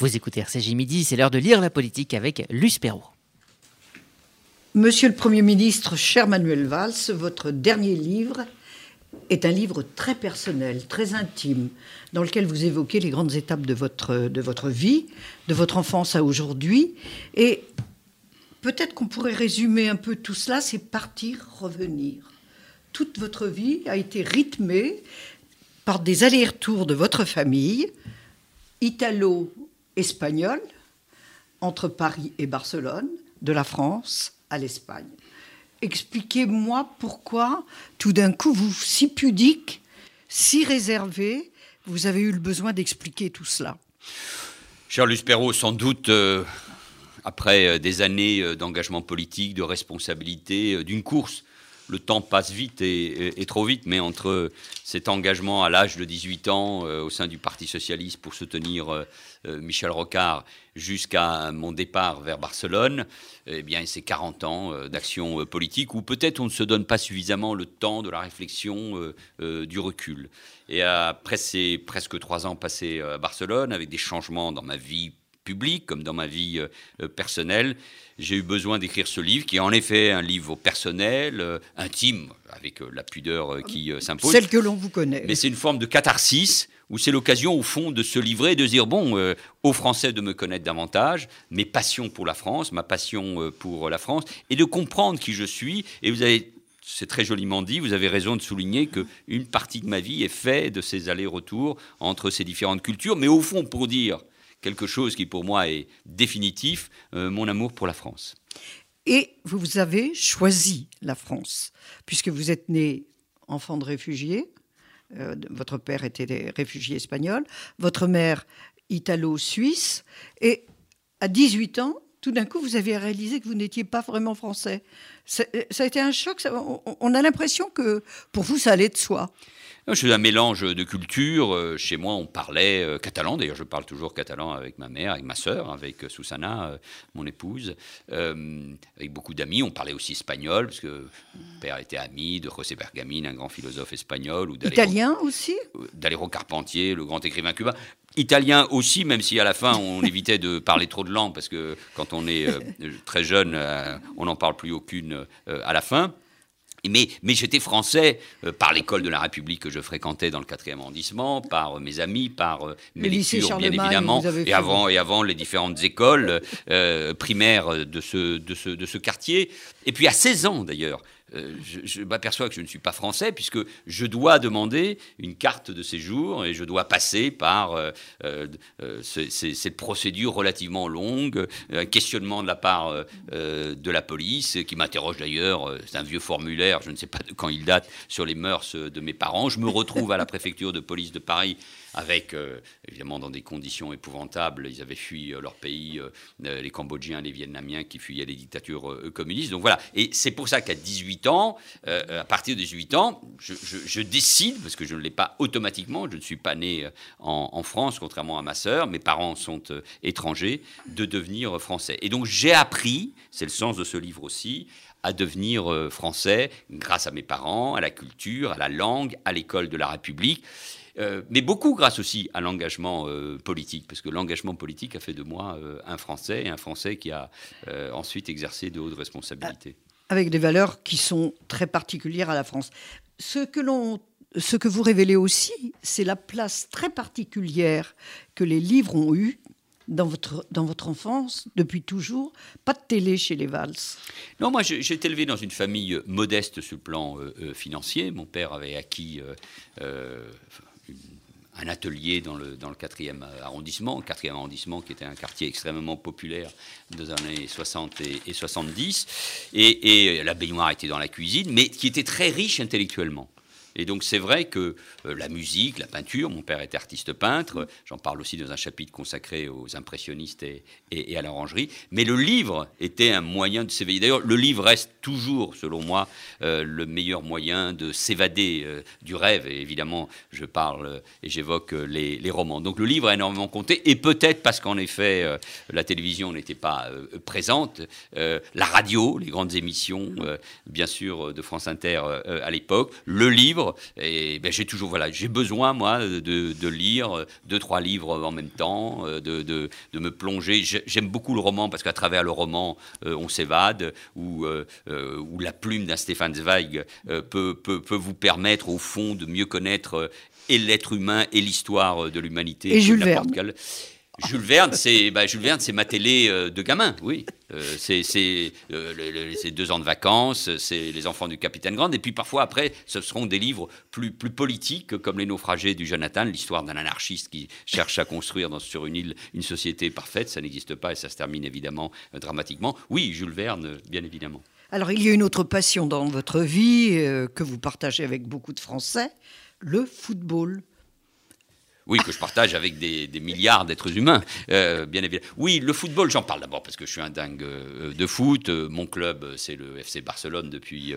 Vous écoutez RCJ Midi, c'est l'heure de lire la politique avec Luce Perrault. Monsieur le Premier ministre, cher Manuel Valls, votre dernier livre est un livre très personnel, très intime, dans lequel vous évoquez les grandes étapes de votre, de votre vie, de votre enfance à aujourd'hui. Et peut-être qu'on pourrait résumer un peu tout cela, c'est partir, revenir. Toute votre vie a été rythmée par des allers-retours de votre famille, italo-espagnole, entre Paris et Barcelone, de la France à l'Espagne. Expliquez-moi pourquoi, tout d'un coup, vous, si pudique, si réservé, vous avez eu le besoin d'expliquer tout cela. Charles Perrault, sans doute, euh, après euh, des années euh, d'engagement politique, de responsabilité, d'une course le temps passe vite et, trop vite, mais entre cet engagement à l'âge de 18 ans euh, au sein du Parti socialiste pour soutenir euh, euh, Michel Rocard jusqu'à mon départ vers Barcelone, eh bien, c'est 40 ans d'action politique où peut-être on ne se donne pas suffisamment le temps de la réflexion, du recul. Et après ces presque trois ans passés à Barcelone, avec des changements dans ma vie comme dans ma vie euh, euh, personnelle, j'ai eu besoin d'écrire ce livre, qui est en effet un livre personnel, euh, intime, avec la pudeur qui s'impose. Celle que l'on vous connaît. Mais c'est une forme de catharsis, où c'est l'occasion, au fond, de se livrer, de dire, bon, aux Français de me connaître davantage, mes passions pour la France, ma passion pour la France, et de comprendre qui je suis. Et vous avez c'est très joliment dit. Vous avez raison de souligner qu'une partie de ma vie est faite de ces allers-retours entre ces différentes cultures. Mais au fond, pour dire quelque chose qui pour moi est définitif, euh, mon amour pour la France. Et vous avez choisi la France, puisque vous êtes né enfant de réfugiés. Euh, votre père était réfugié espagnol, votre mère italo-suisse. Et à 18 ans, tout d'un coup, vous avez réalisé que vous n'étiez pas vraiment français. Ça, a été un choc. on a l'impression que pour vous, ça allait de soi. Je suis un mélange de cultures. Euh, chez moi, on parlait euh, catalan. D'ailleurs, je parle toujours catalan avec ma mère, avec ma sœur, avec euh, Susana, mon épouse, avec beaucoup d'amis. On parlait aussi espagnol, parce que mon père était ami de José Bergamin, un grand philosophe espagnol. Ou Italien aussi? D'Alero Carpentier, le grand écrivain cubain. Italien aussi, même si à la fin on évitait de parler trop de langues, parce que quand on est très jeune, on n'en parle plus aucune à la fin. Mais, j'étais français euh, par l'école de la République que je fréquentais dans le 4e arrondissement, par euh, mes amis, par euh, mes lectures, bien évidemment, et avant, et avant les différentes écoles primaires de ce, de, ce, de ce quartier. Et puis à 16 ans d'ailleurs, euh, je, m'aperçois que je ne suis pas français puisque je dois demander une carte de séjour et je dois passer par euh, euh, cette procédure relativement longue, un questionnement de la part de la police qui m'interroge d'ailleurs, c'est un vieux formulaire, je ne sais pas quand il date, sur les mœurs de mes parents. Je me retrouve à la préfecture de police de Paris avec euh, évidemment dans des conditions épouvantables. Ils avaient fui euh, leur pays, euh, les Cambodgiens, les Vietnamiens qui fuyaient les dictatures communistes. Donc voilà. Et c'est pour ça qu'à 18 ans, à partir de 18 ans, je, décide, parce que je ne l'ai pas automatiquement, je ne suis pas né en, France, contrairement à ma sœur, mes parents sont étrangers, de devenir français. Et donc j'ai appris, c'est le sens de ce livre aussi, à devenir français grâce à mes parents, à la culture, à la langue, à l'école de la République. Euh, mais beaucoup grâce aussi à l'engagement euh, politique, parce que l'engagement politique a fait de moi euh, un Français, et un Français qui a ensuite exercé de hautes responsabilités. Avec des valeurs qui sont très particulières à la France. Ce que ce que vous révélez aussi, c'est la place très particulière que les livres ont eue dans votre, dans votre enfance, depuis toujours Pas de télé chez les Valls Non, moi j'ai été élevé dans une famille modeste sur le plan financier. Mon père avait acquis un atelier dans le, dans le 4e arrondissement, 4e arrondissement qui était un quartier extrêmement populaire dans les années 60 et, 70, et, et, la baignoire était dans la cuisine, mais qui était très riche intellectuellement. Et donc c'est vrai que euh, la musique, la peinture, mon père était artiste peintre, j'en parle aussi dans un chapitre consacré aux impressionnistes et, à l'orangerie, mais le livre était un moyen de s'éveiller. D'ailleurs, le livre reste toujours, selon moi, euh, le meilleur moyen de s'évader euh, du rêve. Et évidemment, je parle et j'évoque les, romans. Donc le livre a énormément compté, et peut-être parce qu'en effet, la télévision n'était pas présente, la radio, les grandes émissions, bien sûr, de France Inter à l'époque, le livre Et ben, j'ai toujours, voilà, j'ai besoin, moi, de, de, lire deux, trois livres en même temps, de, de, de me plonger. J'aime beaucoup le roman parce qu'à travers le roman, on s'évade, ou, ou la plume d'un Stéphane Zweig peut, peut, peut, vous permettre, au fond, de mieux connaître et l'être humain et l'histoire de l'humanité. Et Jules Verne. Jules Verne, c'est bah, Jules Verne, c'est ma télé euh, de gamin, oui. Euh, c'est euh, deux ans de vacances, c'est les enfants du capitaine Grande, et puis parfois après, ce seront des livres plus, plus politiques, comme Les naufragés du Jonathan, l'histoire d'un anarchiste qui cherche à construire sur une île une société parfaite. Ça n'existe pas et ça se termine évidemment dramatiquement. Oui, Jules Verne, bien évidemment. Alors il y a une autre passion dans votre vie que vous partagez avec beaucoup de Français, le football. Oui, que je partage avec des, milliards d'êtres humains, euh, bien évidemment. Oui, le football, j'en parle d'abord parce que je suis un dingue euh, de foot. Euh, mon club, c'est le FC Barcelone depuis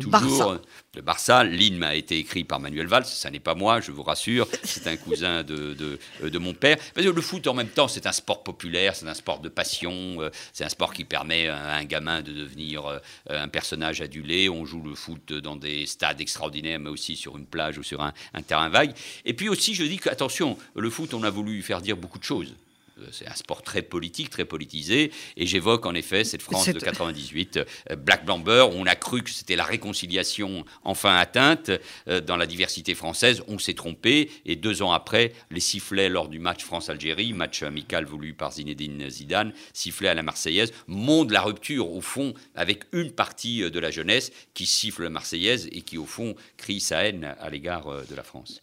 toujours. Barça. Le Barça. L'hymne a été écrit par Manuel Valls. Ça n'est pas moi, je vous rassure. C'est un cousin de, de, mon père. le foot, en même temps, c'est un sport populaire, c'est un sport de passion. C'est un sport qui permet à un gamin de devenir un personnage adulé. On joue le foot dans des stades extraordinaires, mais aussi sur une plage ou sur un, un terrain vague. Et puis aussi, je dis que, attention, le foot, on a voulu faire dire beaucoup de choses. Euh, c'est un sport très politique, très politisé, et j'évoque en effet cette France de 98, euh, Black Blamber, où on a cru que c'était la réconciliation enfin atteinte euh, dans la diversité française. On s'est trompé, et deux ans après, les sifflets lors du match France-Algérie, match amical voulu par Zinedine Zidane, sifflets à la Marseillaise, montrent la rupture au fond avec une partie de la jeunesse qui siffle la Marseillaise et qui au fond crie sa haine à l'égard de la France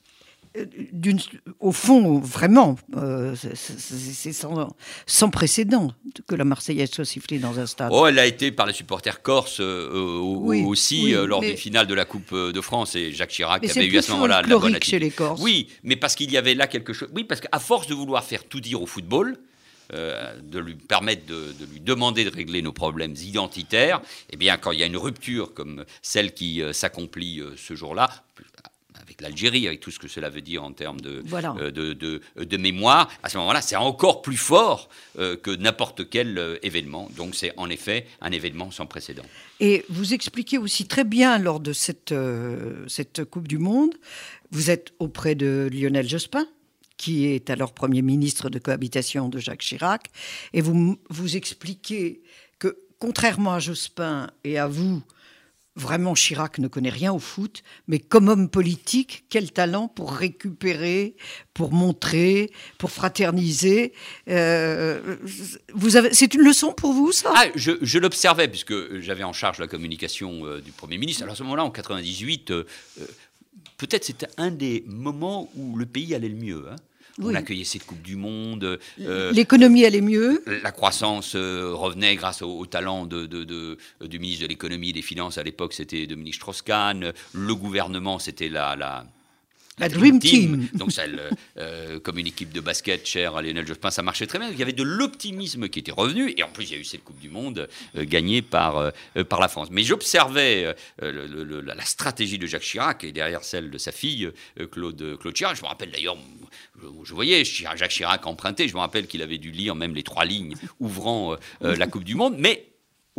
au fond, vraiment, euh, c'est sans, précédent que la Marseillaise soit sifflée dans un stade. Oh, elle a été par les supporters corses euh, aussi euh, lors des finales de la Coupe de France et Jacques Chirac avait eu à ce moment-là la bonne chez les Corses. Oui, mais parce qu'il y avait là quelque chose. Oui, parce qu'à force de vouloir faire tout dire au football. de lui permettre de, de, lui demander de régler nos problèmes identitaires, eh bien, quand il y a une rupture comme celle qui s'accomplit ce jour-là, avec l'Algérie, avec tout ce que cela veut dire en termes de, euh, de, de, mémoire, à ce moment-là, c'est encore plus fort euh, que n'importe quel euh, événement. Donc c'est en effet un événement sans précédent. Et vous expliquez aussi très bien lors de cette, cette Coupe du Monde, vous êtes auprès de Lionel Jospin qui est alors Premier ministre de cohabitation de Jacques Chirac, et vous, vous expliquez que, contrairement à Jospin et à vous, Vraiment, Chirac ne connaît rien au foot, mais comme homme politique, quel talent pour récupérer, pour montrer, pour fraterniser. Euh, c'est une leçon pour vous, ça? Ah, Je, l'observais, puisque j'avais en charge la communication euh, du Premier ministre. Alors à ce moment-là, en 98, euh, peut-être c'était un des moments où le pays allait le mieux. Hein. On accueillait cette Coupe du Monde. Euh, L'économie allait mieux. La croissance euh, revenait grâce au, talent de, du ministre de l'économie et des finances. À l'époque, c'était Dominique Strauss-Kahn. Le gouvernement, c'était la, la la Dream Team. Donc, euh, comme une équipe de basket chère à Lionel Jospin, ça marchait très bien. Il y avait de l'optimisme qui était revenu. Et en plus, il y a eu cette Coupe du Monde gagnée par, par la France. Mais j'observais la stratégie de Jacques Chirac et derrière celle de sa fille, Claude, Claude Chirac. Je me rappelle d'ailleurs je, voyais Jacques Chirac emprunter. Je me rappelle qu'il avait dû lire même les trois lignes ouvrant euh, euh, la Coupe du Monde. Mais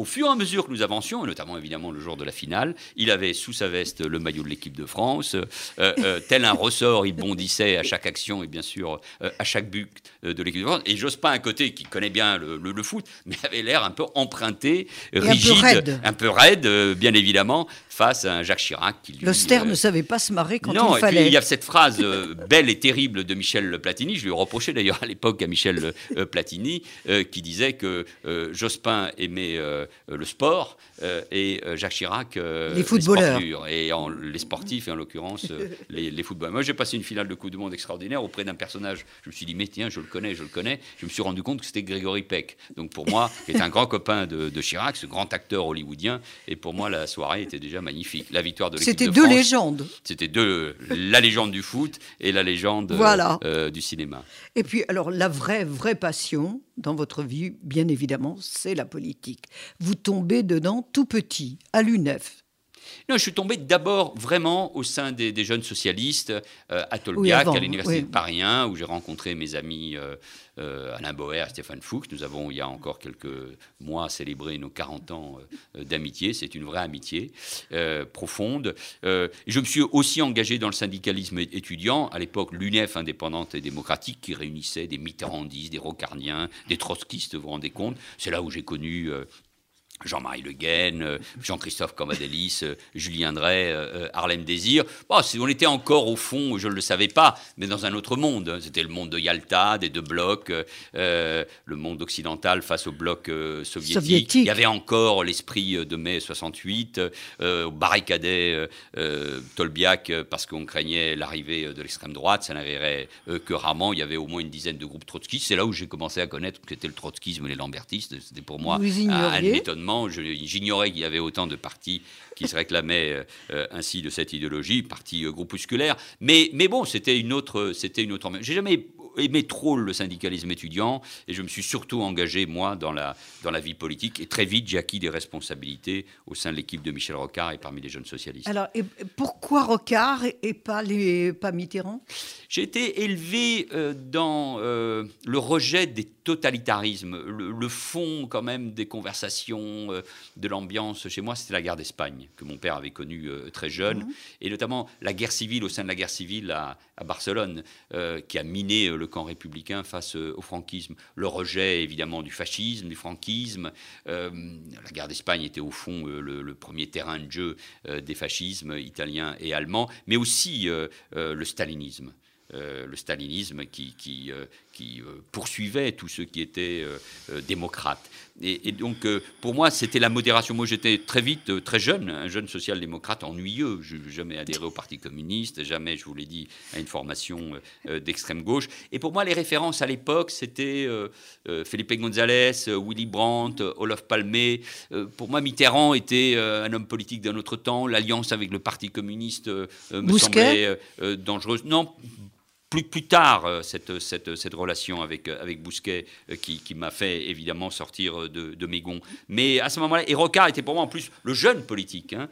au fur et à mesure que nous avancions, et notamment évidemment le jour de la finale, il avait sous sa veste le maillot de l'équipe de France. Euh, tel un ressort, il bondissait à chaque action et bien sûr à chaque but de l'équipe de France. Et pas un côté qui connaît bien le, foot, mais avait l'air un peu emprunté, rigide, un peu raide, bien évidemment, face à un Jacques Chirac qui lui. L'austère ne savait pas se marrer quand non, il fallait. il y a cette phrase belle et terrible de Michel Platini, je lui reprochais d'ailleurs à l'époque à Michel Platini, qui disait que Jospin aimait le sport et Jacques Chirac les footballeurs. et en, les sportifs et en l'occurrence les, les, footballeurs. Moi j'ai passé une finale de Coupe du Monde extraordinaire auprès d'un personnage, je me suis dit mais tiens je le connais, je le connais, je me suis rendu compte que c'était Grégory Peck. Donc pour moi, qui est un grand copain de, de, Chirac, ce grand acteur hollywoodien, et pour moi la soirée était déjà magnifique. La victoire de l'équipe C'était deux légendes. C'était deux, la légende du foot et la légende euh, du cinéma. Et puis alors la vraie vraie passion dans votre vie, bien évidemment, c'est la politique. Vous tombez dedans tout petit, à l'UNEF. Non, je suis tombé d'abord vraiment au sein des, jeunes socialistes euh, à Tolbiac, à l'université de Paris 1, où j'ai rencontré mes amis euh, euh, Alain Boer et Stéphane Fuchs. Nous avons, il y a encore quelques mois, célébré nos 40 ans d'amitié. C'est une vraie amitié profonde. je me suis aussi engagé dans le syndicalisme étudiant, à l'époque l'UNEF indépendante et démocratique, qui réunissait des Mitterrandistes, des Rocardiens, des Trotskistes, vous vous rendez compte. C'est là où j'ai connu Jean-Marie Le Guen, euh, Jean-Christophe Cambadélis, euh, Julien Drey, euh, Harlem Désir. Bon, on était encore au fond, je ne le savais pas, mais dans un autre monde. C'était le monde de Yalta, des deux blocs, le monde occidental face au bloc soviétique. Il y avait encore l'esprit de mai 68, barricadait Tolbiac parce qu'on craignait l'arrivée de l'extrême droite. Ça n'arriverait que rarement. Il y avait au moins une dizaine de groupes trotskistes. C'est là où j'ai commencé à connaître que c'était le trotskisme et les lambertistes. C'était pour moi un étonnement J'ignorais qu'il y avait autant de partis qui se réclamaient euh, euh, ainsi de cette idéologie, partis euh, groupusculaires. Mais, bon, c'était une autre, autre. Aimé trop le syndicalisme étudiant et je me suis surtout engagé, moi, dans la, dans la vie politique. Et très vite, j'ai acquis des responsabilités au sein de l'équipe de Michel Rocard et parmi les jeunes socialistes. Alors, et pourquoi Rocard et pas, les, pas Mitterrand? J'ai été élevé euh, dans euh, le rejet des totalitarismes. Le, fond, quand même, des conversations, euh, de l'ambiance chez moi, c'était la guerre d'Espagne, que mon père avait connue très jeune, mmh. et notamment la guerre civile au sein de la guerre civile à, à Barcelone, qui a miné le camp républicain face euh, au franquisme. Le rejet, évidemment, du fascisme, du franquisme. Euh, la guerre d'Espagne était, au fond, euh, le, premier terrain de jeu des fascismes italiens et allemands, mais aussi le stalinisme. le stalinisme qui, poursuivait tous ceux qui étaient démocrates. Et, donc, euh, pour moi, c'était la modération. Moi, j'étais très vite, euh, très jeune, un jeune social-démocrate ennuyeux. Je n'ai jamais adhéré au Parti communiste, jamais, je vous l'ai dit, à une formation euh, d'extrême gauche. Et pour moi, les références à l'époque, c'était Felipe González, Willy Brandt, Olof Palme. pour moi, Mitterrand était un homme politique d'un autre temps. L'alliance avec le Parti communiste me semblait dangereuse. Non, plus, tard, euh, cette, relation avec, euh, Bousquet euh, qui, m'a fait évidemment sortir de, mes gonds. Mais à ce moment-là, et Rocard était pour moi en plus le jeune politique. Hein.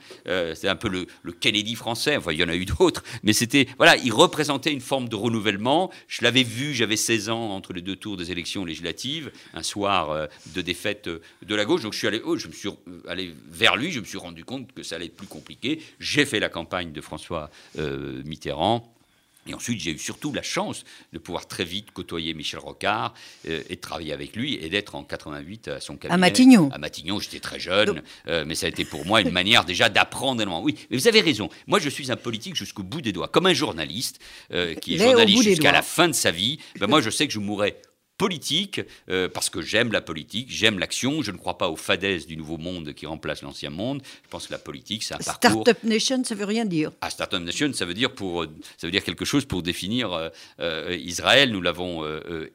c'était un peu le, Kennedy français. Enfin, il y en a eu d'autres. Mais c'était, voilà, il représentait une forme de renouvellement. Je l'avais vu, j'avais 16 ans entre les deux tours des élections législatives, un soir de défaite de la gauche. Donc je suis allé, oh, me suis allé vers lui, je me suis rendu compte que ça allait être plus compliqué. J'ai fait la campagne de François Mitterrand. Et ensuite, j'ai eu surtout la chance de pouvoir très vite côtoyer Michel Rocard euh, et de travailler avec lui et d'être en 88 à son cabinet. À Matignon. À Matignon, j'étais très jeune, euh, mais ça a été pour moi une manière déjà d'apprendre énormément. Oui, mais vous avez raison. Moi, je suis un politique jusqu'au bout des doigts, comme un journaliste euh, qui est journaliste jusqu'à la fin de sa vie. Ben, moi, je sais que je mourrai politique, euh, parce que j'aime la politique, j'aime l'action. Je ne crois pas aux fadaises du nouveau monde qui remplace l'ancien monde. Je pense que la politique, c'est un parcours. Startup Nation, ça veut rien dire. Ah, Startup Nation, ça veut dire pour, ça veut dire quelque chose pour définir euh, euh, Israël. Nous l'avons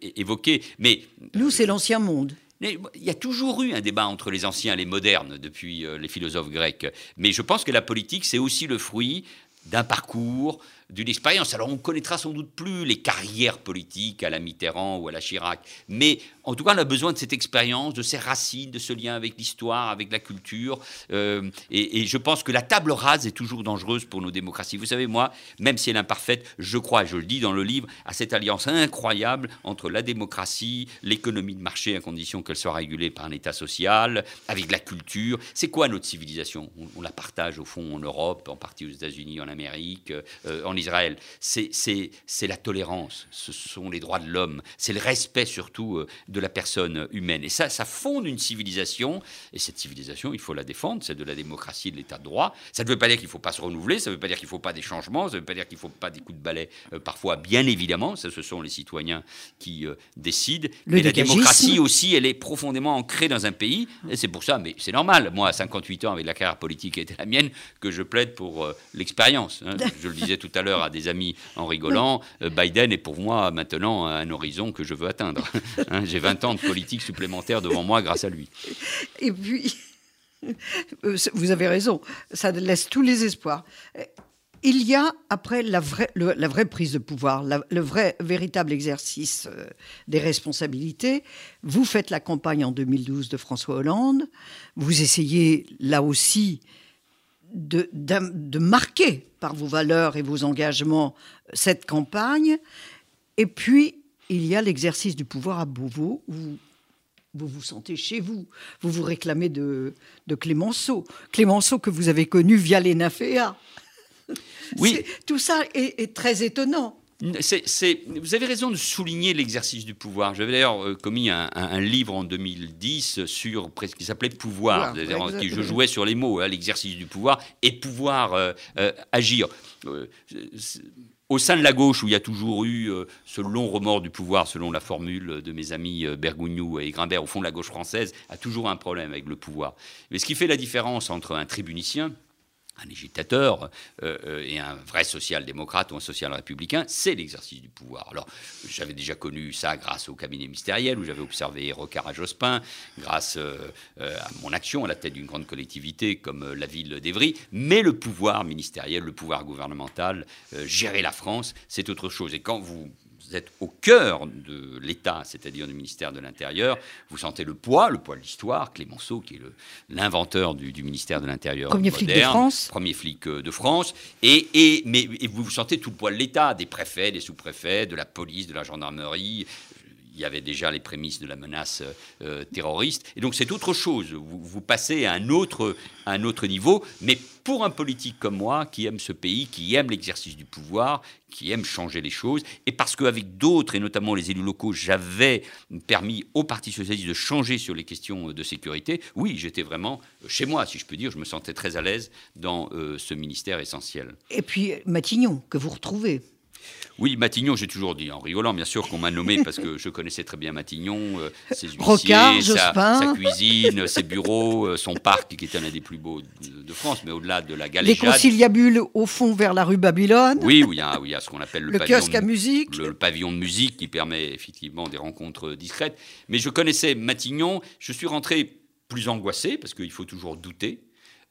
évoqué, mais nous, c'est l'ancien monde. Il y a toujours eu un débat entre les anciens et les modernes depuis les philosophes grecs. Mais je pense que la politique, c'est aussi le fruit d'un parcours, d'une expérience. Alors on connaîtra sans doute plus les carrières politiques à la Mitterrand ou à la Chirac, mais en tout cas on a besoin de cette expérience, de ces racines, de ce lien avec l'histoire, avec la culture. Euh, et, je pense que la table rase est toujours dangereuse pour nos démocraties. Vous savez, moi, même si elle est imparfaite, je crois, je le dis dans le livre, à cette alliance incroyable entre la démocratie, l'économie de marché à condition qu'elle soit régulée par un État social, avec la culture. C'est quoi notre civilisation? On, la partage au fond en Europe, en partie aux États-Unis, en Amérique, euh, en Israël, c'est la tolérance, ce sont les droits de l'homme, c'est le respect surtout euh, de la personne humaine. Et ça, ça fonde une civilisation, et cette civilisation, il faut la défendre, c'est de la démocratie et de l'état de droit. Ça ne veut pas dire qu'il ne faut pas se renouveler, ça ne veut pas dire qu'il ne faut pas des changements, ça ne veut pas dire qu'il ne faut pas des coups de balai, euh, parfois, bien évidemment, ça, ce sont les citoyens qui euh, décident. mais la démocratie aussi, elle est profondément ancrée dans un pays, et c'est pour ça, mais c'est normal, moi, à 58 ans, avec la carrière politique qui était la mienne, que je plaide pour l'expérience. Hein. Je le disais tout à l'heure à des amis en rigolant, euh, Biden est pour moi maintenant un horizon que je veux atteindre. Hein, j'ai 20 ans de politique supplémentaire devant moi grâce à lui. Et puis, euh, vous avez raison, ça laisse tous les espoirs. Il y a, après la vraie, la vraie prise de pouvoir, le vrai, véritable exercice euh, des responsabilités, vous faites la campagne en 2012 de François Hollande, vous essayez là aussi de, de, marquer par vos valeurs et vos engagements cette campagne. Et puis, il y a l'exercice du pouvoir à Beauvau, où vous vous sentez chez vous. Vous vous réclamez de, de Clémenceau. Clémenceau que vous avez connu via les Naféas. Oui. Tout ça est, très étonnant. Vous avez raison de souligner l'exercice du pouvoir. J'avais d'ailleurs euh, commis un, livre en 2010 sur qui s'appelait Pouvoir, qui je jouais sur les mots, hein, l'exercice du pouvoir et pouvoir euh, euh, agir au sein de la gauche, où il y a toujours eu euh, ce long remords du pouvoir, selon la formule de mes amis euh, Bergougnou et Grimbert, au fond, la gauche française a toujours un problème avec le pouvoir. Mais ce qui fait la différence entre un tribunicien, un agitateur euh, euh, et un vrai social-démocrate ou un social-républicain, c'est l'exercice du pouvoir. Alors, j'avais déjà connu ça grâce au cabinet ministériel où j'avais observé Rocard à Jospin, grâce euh, à mon action à la tête d'une grande collectivité comme la ville d'Evry. Mais le pouvoir ministériel, le pouvoir gouvernemental, gérer la France, c'est autre chose. Et quand vous vous êtes au cœur de l'État, c'est-à-dire du ministère de l'Intérieur, vous sentez le poids, le poids de l'histoire. Clémenceau, qui est l'inventeur du, ministère de l'Intérieur premier flic de France, premier flic euh, de France, et, et mais vous sentez tout le poids de l'État, des préfets, des sous-préfets, de la police, de la gendarmerie, il y avait déjà les prémices de la menace euh, terroriste. Et donc c'est autre chose. Vous, passez à un autre, un autre niveau. Mais pour un politique comme moi, qui aime ce pays, qui aime l'exercice du pouvoir, qui aime changer les choses, et parce qu'avec d'autres, et notamment les élus locaux, j'avais permis au Parti socialiste de changer sur les questions de sécurité, oui, j'étais vraiment chez moi, si je peux dire. Je me sentais très à l'aise dans euh, ce ministère essentiel. Et puis Matignon, que vous retrouvez. Oui, Matignon, j'ai toujours dit, en rigolant, bien sûr, qu'on m'a nommé parce que je connaissais très bien Matignon, euh, ses huissiers, sa, cuisine, ses bureaux, euh, son parc, qui était l'un des plus beaux de, France, mais au-delà de la galéjade. Les conciliabules au fond vers la rue Babylone. Oui, oui, il y a, ce qu'on appelle le, le pavillon kiosque à musique. Le, pavillon de musique qui permet effectivement des rencontres discrètes. Mais je connaissais Matignon, je suis rentré plus angoissé parce qu'il faut toujours douter.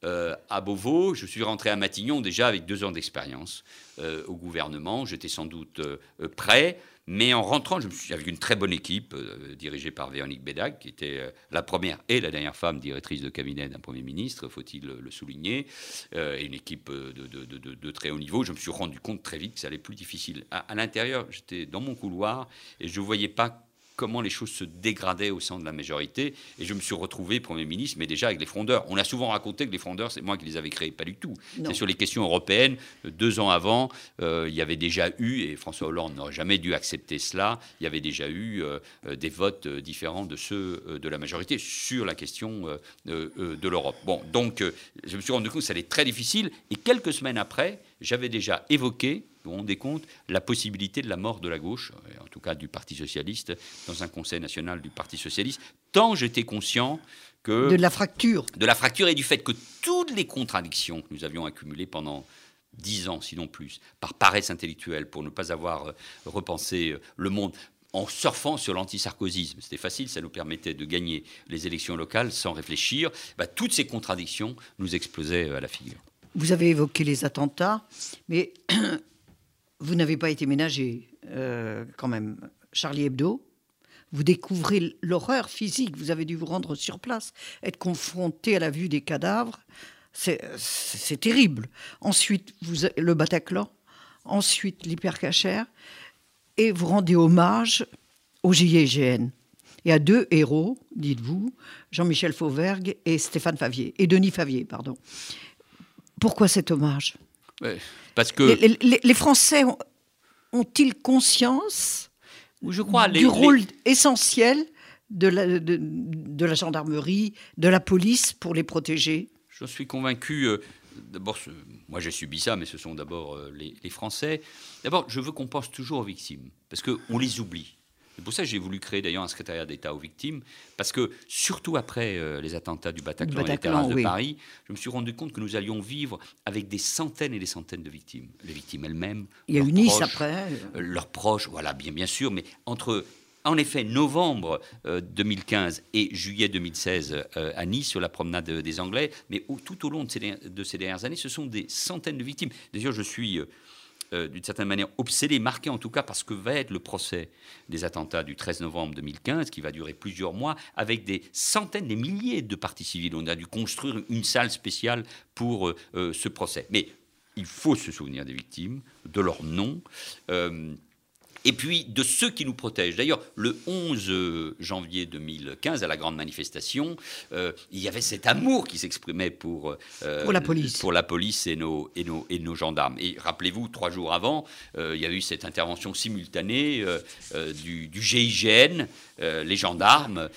Euh, à Beauvau, je suis rentré à Matignon déjà avec deux ans d'expérience euh, au gouvernement. J'étais sans doute euh, prêt, mais en rentrant, je me suis avec une très bonne équipe dirigée par Véronique Bédac, qui était la première et la dernière femme directrice de cabinet d'un Premier ministre, faut-il le souligner, et une équipe de, très haut niveau. Je me suis rendu compte très vite que ça allait plus difficile. À, à l'intérieur, j'étais dans mon couloir et je ne voyais pas comment les choses se dégradaient au sein de la majorité. Et je me suis retrouvé Premier ministre, mais déjà avec les frondeurs. On a souvent raconté que les frondeurs, c'est moi qui les avais créés. Pas du tout. C'est sur les questions européennes. Deux ans avant, euh, il y avait déjà eu, et François Hollande n'aurait jamais dû accepter cela, il y avait déjà eu euh, euh, des votes différents de ceux de la majorité sur la question de l'Europe. Bon, donc je me suis rendu compte que ça allait être très difficile. Et quelques semaines après, j'avais déjà évoqué vous vous rendez compte la possibilité de la mort de la gauche, en tout cas du Parti socialiste, dans un Conseil national du Parti socialiste, tant j'étais conscient que... De la fracture. De la fracture et du fait que toutes les contradictions que nous avions accumulées pendant dix ans, sinon plus, par paresse intellectuelle, pour ne pas avoir euh, repensé euh, le monde, en surfant sur l'antisarkozisme. C'était facile, ça nous permettait de gagner les élections locales sans réfléchir. Bah, toutes ces contradictions nous explosaient euh, à la figure. Vous avez évoqué les attentats, mais vous n'avez pas été ménagé euh, quand même. Charlie Hebdo, vous découvrez l'horreur physique, vous avez dû vous rendre sur place, être confronté à la vue des cadavres, c'est terrible. Ensuite, le Bataclan, ensuite l'hypercachère, et vous rendez hommage au GIGN. Et à deux héros, dites-vous, Jean-Michel Fauvergue et Stéphane Favier, et Denis Favier, pardon. Pourquoi cet hommage parce que les, Français ont-ils conscience je crois, du rôle essentiel de la, de, la, gendarmerie, de la police pour les protéger? Je suis convaincu. Euh, d'abord, moi j'ai subi ça, mais ce sont d'abord euh, les, les, Français. D'abord, je veux qu'on pense toujours aux victimes, parce qu'on les oublie. C'est pour ça que j'ai voulu créer d'ailleurs un secrétariat d'État aux victimes, parce que surtout après euh, les attentats du Bataclan, et les terrasses de Paris, je me suis rendu compte que nous allions vivre avec des centaines et des centaines de victimes. Les victimes elles-mêmes. Il y a eu Nice après. Euh, leurs proches, voilà, bien, bien sûr, mais entre en effet, novembre 2015 euh, et juillet 2016 à Nice, sur la promenade des Anglais, mais tout au long de ces, de ces, dernières années, ce sont des centaines de victimes. D'ailleurs, je suis euh, d'une certaine manière obsédé, marqué en tout cas par ce que va être le procès des attentats du 13 novembre 2015, qui va durer plusieurs mois, avec des centaines, des milliers de parties civiles. On a dû construire une salle spéciale pour euh, euh, ce procès. Mais il faut se souvenir des victimes, de leurs noms et puis de ceux qui nous protègent. D'ailleurs, le 11 euh, janvier 2015, à la grande manifestation, euh, il y avait cet amour qui s'exprimait pour, euh, pour, la police. pour la police et nos, et nos, et nos gendarmes. Et rappelez-vous, trois jours avant, il y a eu cette intervention simultanée du, du, GIGN, les gendarmes,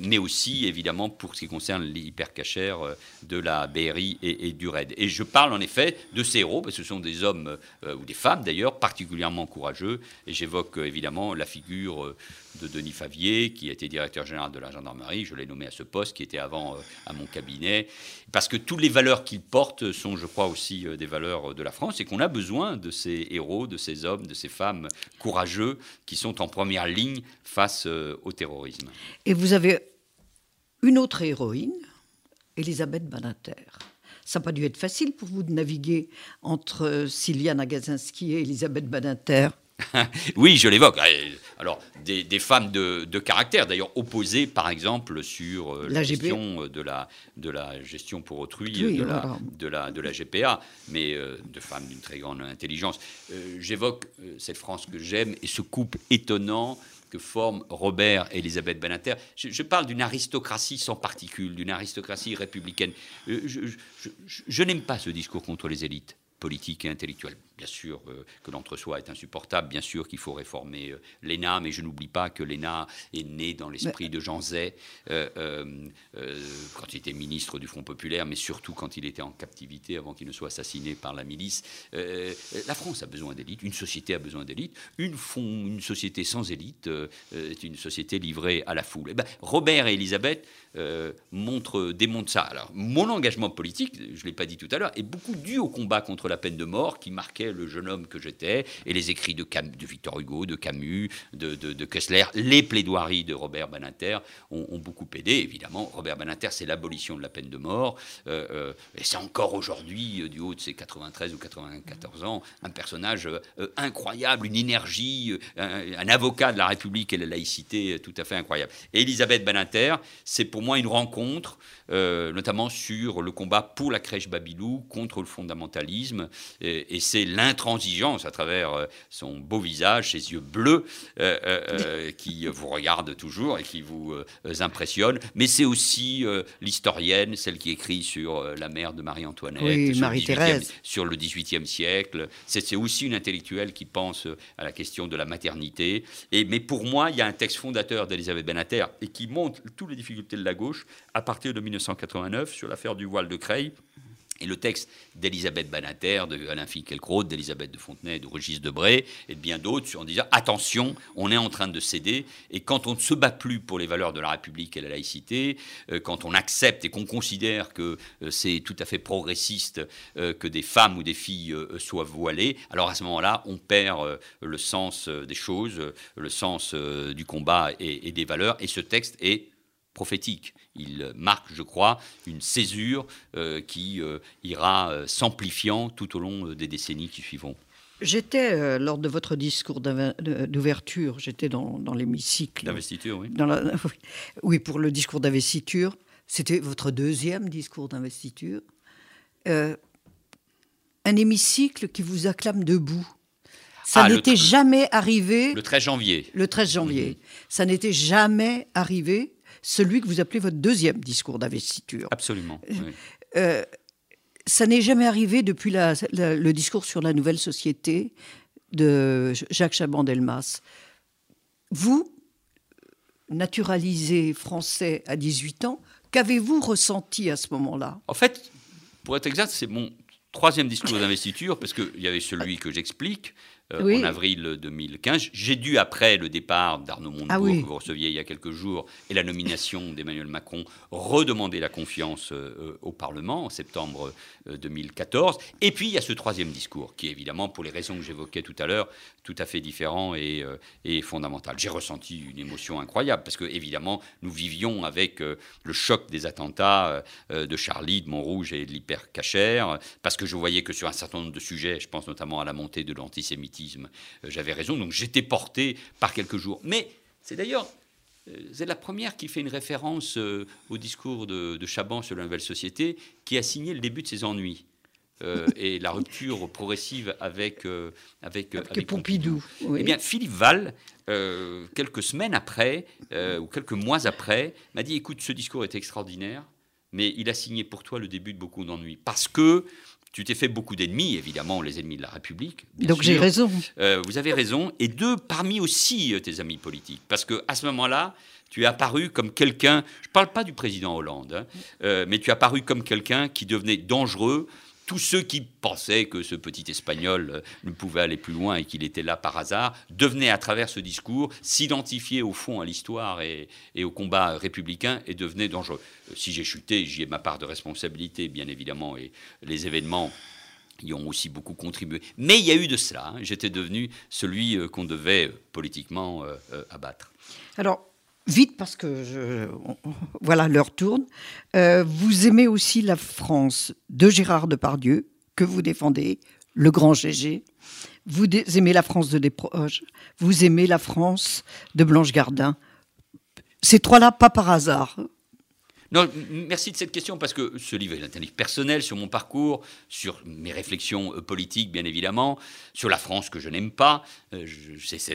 mais aussi, évidemment, pour ce qui concerne l'hypercachère de la BRI et, et, du RAID. Et je parle en effet de ces héros, parce que ce sont des hommes, ou des femmes d'ailleurs, particulièrement courageux. Et j'ai J'évoque euh, évidemment la figure euh, de Denis Favier, qui était directeur général de la gendarmerie. Je l'ai nommé à ce poste, qui était avant euh, à mon cabinet. Parce que toutes les valeurs qu'il porte sont, je crois, aussi des valeurs de la France et qu'on a besoin de ces héros, de ces hommes, de ces femmes courageux qui sont en première ligne face au terrorisme. Et vous avez une autre héroïne, Elisabeth Banater. Ça n'a pas dû être facile pour vous de naviguer entre Sylviane Agazinski et Elisabeth Badinter. oui, je l'évoque. Alors, des, femmes de, caractère, d'ailleurs opposées, par exemple, sur euh, la, gestion euh, de la, de la gestion pour autrui, de, la, de, la, de, la, GPA, mais euh, de femmes d'une très grande intelligence. J'évoque cette France que j'aime et ce couple étonnant que forment Robert et Elisabeth Benater. Je, parle d'une aristocratie sans particule, d'une aristocratie républicaine. je n'aime pas ce discours contre les élites politiques et intellectuelles bien sûr euh, que l'entre-soi est insupportable, bien sûr qu'il faut réformer euh, l'ENA, mais je n'oublie pas que l'ENA est né dans l'esprit de Jean Zay euh, quand il était ministre du Front Populaire, mais surtout quand il était en captivité avant qu'il ne soit assassiné par la milice. la France a besoin d'élite, une société a besoin d'élite, une, une, société sans élite est une société livrée à la foule. Eh ben, Robert et Elisabeth montrent, démontrent ça. Alors, mon engagement politique, je ne l'ai pas dit tout à l'heure, est beaucoup dû au combat contre la peine de mort qui marquait le jeune homme que j'étais, et les écrits de, de Victor Hugo, de Camus, de, Kessler, les plaidoiries de Robert Banater ont, beaucoup aidé. Évidemment, Robert Banater, c'est l'abolition de la peine de mort, euh, euh, et c'est encore aujourd'hui, euh, du haut de ses 93 ou 94 ans, un personnage incroyable, une énergie, un, avocat de la République et de la laïcité tout à fait incroyable. Et Elisabeth Banater, c'est pour moi une rencontre, notamment sur le combat pour la crèche Babylou, contre le fondamentalisme, et c'est l'intransigeance à travers euh, son beau visage, ses yeux bleus, euh, euh, qui vous regardent toujours et qui vous impressionnent. Mais c'est aussi l'historienne, celle qui écrit sur la mère de Marie-Antoinette, sur, Marie sur le XVIIIe siècle. C'est aussi une intellectuelle qui pense à la question de la maternité. Et, mais pour moi, il y a un texte fondateur d'Elisabeth Benater et qui montre toutes les difficultés de la gauche à partir de 1989 sur l'affaire du voile de Creil. Et le texte d'Elisabeth Banater, de Alain Finkielkraut, d'Elisabeth de Fontenay, de Régis Debray et de bien d'autres, en disant attention, on est en train de céder. Et quand on ne se bat plus pour les valeurs de la République et la laïcité, euh, quand on accepte et qu'on considère que euh, c'est tout à fait progressiste euh, que des femmes ou des filles soient voilées, alors à ce moment-là, on perd le sens des choses, le sens du combat et des valeurs. Et ce texte est prophétique. Il marque, je crois, une césure euh, qui euh, ira euh, s'amplifiant tout au long des décennies qui suivront. J'étais, lors de votre discours d'ouverture, j'étais dans, l'hémicycle. D'investiture, oui. oui. pour le discours d'investiture. C'était votre deuxième discours d'investiture. un hémicycle qui vous acclame debout. Ça ah, n'était jamais arrivé. Le 13 janvier. Le 13 janvier. Ça n'était jamais arrivé celui que vous appelez votre deuxième discours d'investiture. Absolument. Euh, ça n'est jamais arrivé depuis le discours sur la nouvelle société de Jacques Chaban-Delmas. Vous, naturalisé français à 18 ans, qu'avez-vous ressenti à ce moment-là? En fait, pour être exact, c'est mon troisième discours d'investiture, parce qu'il y avait celui que j'explique, en avril 2015. J'ai dû, après le départ d'Arnaud Montebourg, ah que vous receviez il y a quelques jours, et la nomination d'Emmanuel Macron, redemander la confiance au Parlement en septembre 2014. Et puis, il y a ce troisième discours, qui est évidemment, pour les raisons que j'évoquais tout à l'heure, tout à fait différent et, et fondamental. J'ai ressenti une émotion incroyable, parce que, évidemment, nous vivions avec le choc des attentats de Charlie, de Montrouge et de l'hypercachère, parce que je voyais que sur un certain nombre de sujets, je pense notamment à la montée de l'antisémitisme, euh, j'avais raison, donc j'étais porté par quelques jours. Mais c'est d'ailleurs euh, c'est la première qui fait une référence euh, au discours de, Chaban sur la nouvelle société, qui a signé le début de ses ennuis. et la rupture progressive avec, avec, avec, Pompidou. Eh bien, Philippe Val, quelques semaines après, ou quelques mois après, m'a dit Écoute, ce discours est extraordinaire, mais il a signé pour toi le début de beaucoup d'ennuis. Parce que tu t'es fait beaucoup d'ennemis, évidemment, les ennemis de la République. Donc j'ai raison. Euh, vous avez raison. Et deux, parmi aussi euh, tes amis politiques. Parce qu'à ce moment-là, tu es apparu comme quelqu'un, je ne parle pas du président Hollande, hein, euh, mais tu es apparu comme quelqu'un qui devenait dangereux tous ceux qui pensaient que ce petit Espagnol euh, ne pouvait aller plus loin et qu'il était là par hasard, devenaient à travers ce discours s'identifier au fond à l'histoire et, au combat républicain et devenaient dangereux. Euh, si j'ai chuté, j'y ai ma part de responsabilité, bien évidemment, et les événements y ont aussi beaucoup contribué. Mais il y a eu de cela. Hein. J'étais devenu celui euh, qu'on devait politiquement abattre. Alors, Vite, parce que voilà, l'heure tourne. Euh, vous aimez aussi la France de Gérard Depardieu, que vous défendez, le grand Gégé. Vous aimez la France de Desproges. Vous aimez la France de Blanche Gardin. Ces trois-là, pas par hasard. Non, merci de cette question parce que ce livre est un livre personnel sur mon parcours, sur mes réflexions euh, politiques, bien évidemment, sur la France que je n'aime pas. Euh,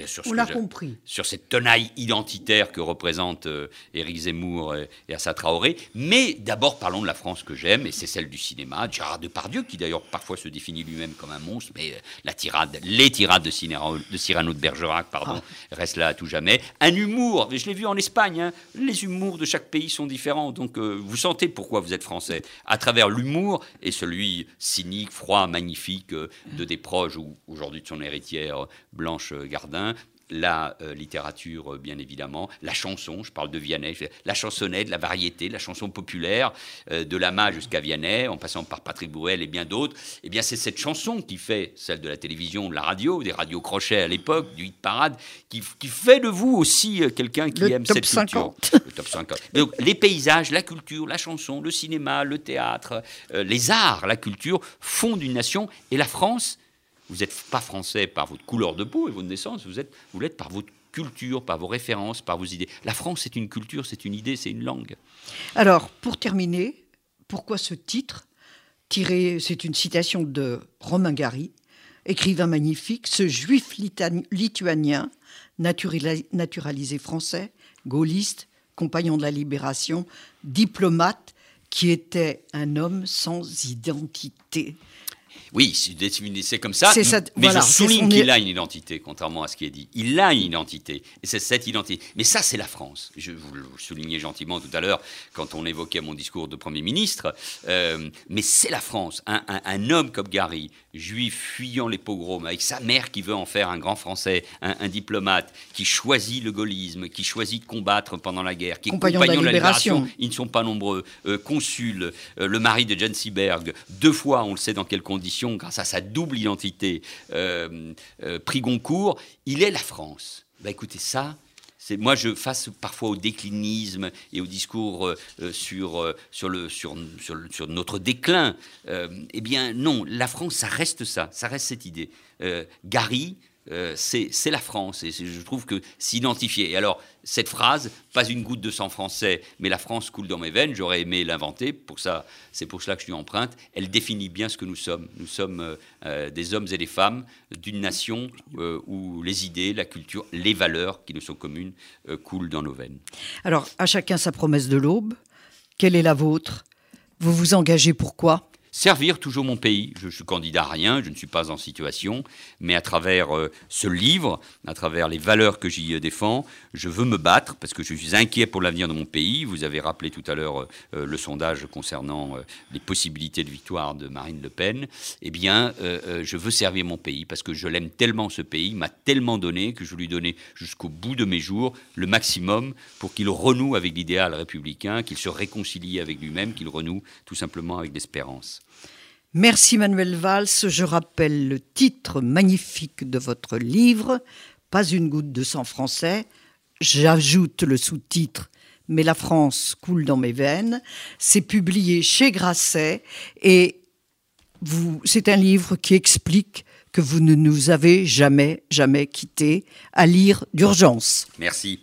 sur On l'a compris. Sur cette tenaille identitaire que représente euh, Éric Zemmour et, Assa Traoré. Mais d'abord, parlons de la France que j'aime, et c'est celle du cinéma. Gérard Depardieu, qui d'ailleurs parfois se définit lui-même comme un monstre, mais la tirade, les tirades de Cyrano de, Cyrano de Bergerac, pardon, ah. restent là à tout jamais. Un humour, je l'ai vu en Espagne, hein, les humours de chaque pays sont différents. Donc euh, vous sentez pourquoi vous êtes français. À travers l'humour et celui cynique, froid, magnifique euh, de des proches ou aujourd'hui de son héritière Blanche Gardin, la euh, littérature, euh, bien évidemment, la chanson, je parle de Vianney, la chansonnette, la variété, la chanson populaire, euh, de Lama jusqu'à Vianney, en passant par Patrick Bruel et bien d'autres, eh bien c'est cette chanson qui fait, celle de la télévision, de la radio, des radios crochets à l'époque, du hit parade, qui, fait de vous aussi quelqu'un qui aime cette 50. culture. Le top 50. Donc les paysages, la culture, la chanson, le cinéma, le théâtre, les arts, la culture font d'une nation, et la France, vous n'êtes pas français par votre couleur de peau et votre naissance, vous êtes, vous l'êtes par votre culture, par vos références, par vos idées. La France, c'est une culture, c'est une idée, c'est une langue. Alors, pour terminer, pourquoi ce titre tiré, c'est une citation de Romain Gary, écrivain magnifique, ce juif lituanien, naturalisé français, gaulliste, compagnon de la libération, diplomate, qui était un homme sans identité. Oui, c'est comme ça. mais je souligne qu'il a une identité, contrairement à ce qui est dit. Il a une identité. Et c'est cette identité. Mais ça, c'est la France. Je vous le soulignais gentiment tout à l'heure quand on évoquait mon discours de Premier ministre. Euh, mais c'est la France. Un, homme comme Gary, juif fuyant les pogroms, avec sa mère qui veut en faire un grand Français, un, diplomate, qui choisit le gaullisme, qui choisit de combattre pendant la guerre, qui est compagnon, de la libération. Ils ne sont pas nombreux. Euh, consul, euh, le mari de John Seaberg, deux fois, on le sait dans quelles conditions grâce à sa double identité, euh, euh, Goncourt, il est la France. Bah, écoutez, ça, moi je face parfois au déclinisme et au discours euh, sur, sur, le, sur, sur, notre déclin. eh bien non, la France, ça reste ça, ça reste cette idée. Gary, euh, c'est la France. Et je trouve que s'identifier. Et alors, cette phrase, pas une goutte de sang français, mais la France coule dans mes veines, j'aurais aimé l'inventer. Pour ça, c'est pour cela que je lui emprunte. Elle définit bien ce que nous sommes. Nous sommes euh, euh, des hommes et des femmes d'une nation où les idées, la culture, les valeurs qui nous sont communes coulent dans nos veines. Alors, à chacun sa promesse de l'aube. Quelle est la vôtre? Vous vous engagez pourquoi servir toujours mon pays. Je, suis candidat à rien, je ne suis pas en situation, mais à travers euh, ce livre, à travers les valeurs que j'y défends, je veux me battre parce que je suis inquiet pour l'avenir de mon pays. Vous avez rappelé tout à l'heure euh, le sondage concernant euh, les possibilités de victoire de Marine Le Pen. Eh bien, je veux servir mon pays parce que je l'aime tellement ce pays, m'a tellement donné que je lui donner jusqu'au bout de mes jours le maximum pour qu'il renoue avec l'idéal républicain, qu'il se réconcilie avec lui-même, qu'il renoue tout simplement avec l'espérance. Merci Manuel Valls. Je rappelle le titre magnifique de votre livre, Pas une goutte de sang français. J'ajoute le sous-titre Mais la France coule dans mes veines. C'est publié chez Grasset et c'est un livre qui explique que vous ne nous avez jamais, jamais quittés à lire d'urgence. Merci.